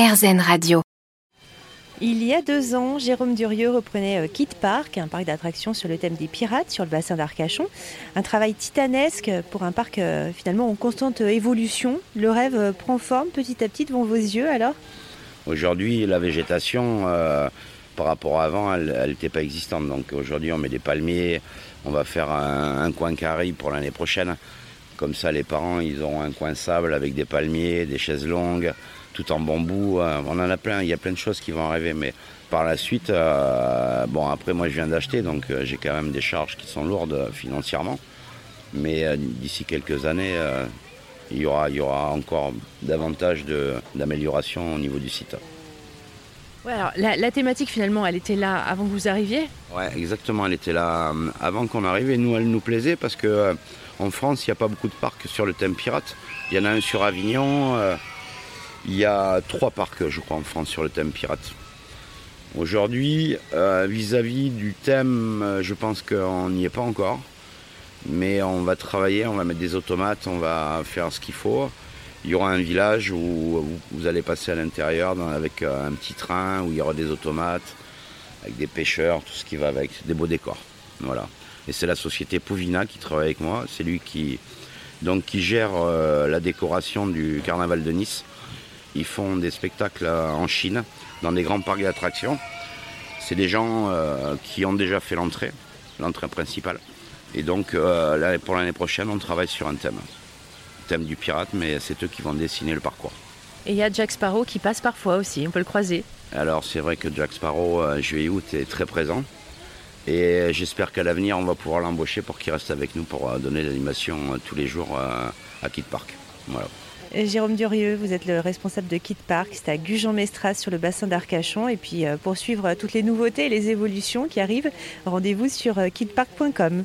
RZN Radio. Il y a deux ans, Jérôme Durieux reprenait euh, Kid Park, un parc d'attractions sur le thème des pirates sur le bassin d'Arcachon. Un travail titanesque pour un parc euh, finalement en constante évolution. Le rêve euh, prend forme petit à petit devant vos yeux alors? Aujourd'hui, la végétation, par rapport à avant, elle n'était pas existante. Donc aujourd'hui, on met des palmiers, on va faire un, un coin carré pour l'année prochaine. Comme ça, les parents, ils auront un coin sable avec des palmiers, des chaises longues, tout en bambou. Euh, on en a plein, il y a plein de choses qui vont arriver. Mais par la suite, euh, bon, après, moi, je viens d'acheter, donc euh, j'ai quand même des charges qui sont lourdes financièrement. Mais d'ici quelques années, il y, aura, il y aura encore davantage d'amélioration au niveau du site. Alors la, thématique finalement, elle était là avant que vous arriviez Ouais, exactement, elle était là avant qu'on arrive et nous, elle nous plaisait parce que en France, il n'y a pas beaucoup de parcs sur le thème pirate. Il y en a un sur Avignon. Euh, il y a trois parcs, je crois, en France sur le thème pirate. Aujourd'hui, euh, vis-à-vis du thème, euh, je pense qu'on n'y est pas encore. Mais on va travailler, on va mettre des automates, on va faire ce qu'il faut. Il y aura un village où vous allez passer à l'intérieur avec un petit train, où il y aura des automates, avec des pêcheurs, tout ce qui va avec, des beaux décors. Voilà. Et c'est la société Pouvina qui travaille avec moi. C'est lui qui, gère euh, la décoration du carnaval de Nice. Ils font des spectacles euh, en Chine, dans des grands parcs d'attractions. C'est des gens euh, qui ont déjà fait l'entrée, l'entrée principale. Et donc, pour l'année prochaine, on travaille sur un thème. Thème du pirate, mais c'est eux qui vont dessiner le parcours. Et il y a Jack Sparrow qui passe parfois aussi, on peut le croiser. Alors, c'est vrai que Jack Sparrow, juillet-août, est très présent. Et j'espère qu'à l'avenir, on va pouvoir l'embaucher pour qu'il reste avec nous pour euh, donner l'animation euh, tous les jours euh, à Kid Park. Voilà. Jérôme Durieux, vous êtes le responsable de Kid Park, c'est à Gujan-Mestras sur le bassin d'Arcachon. Et puis pour suivre toutes les nouveautés et les évolutions qui arrivent, rendez-vous sur kidpark.com.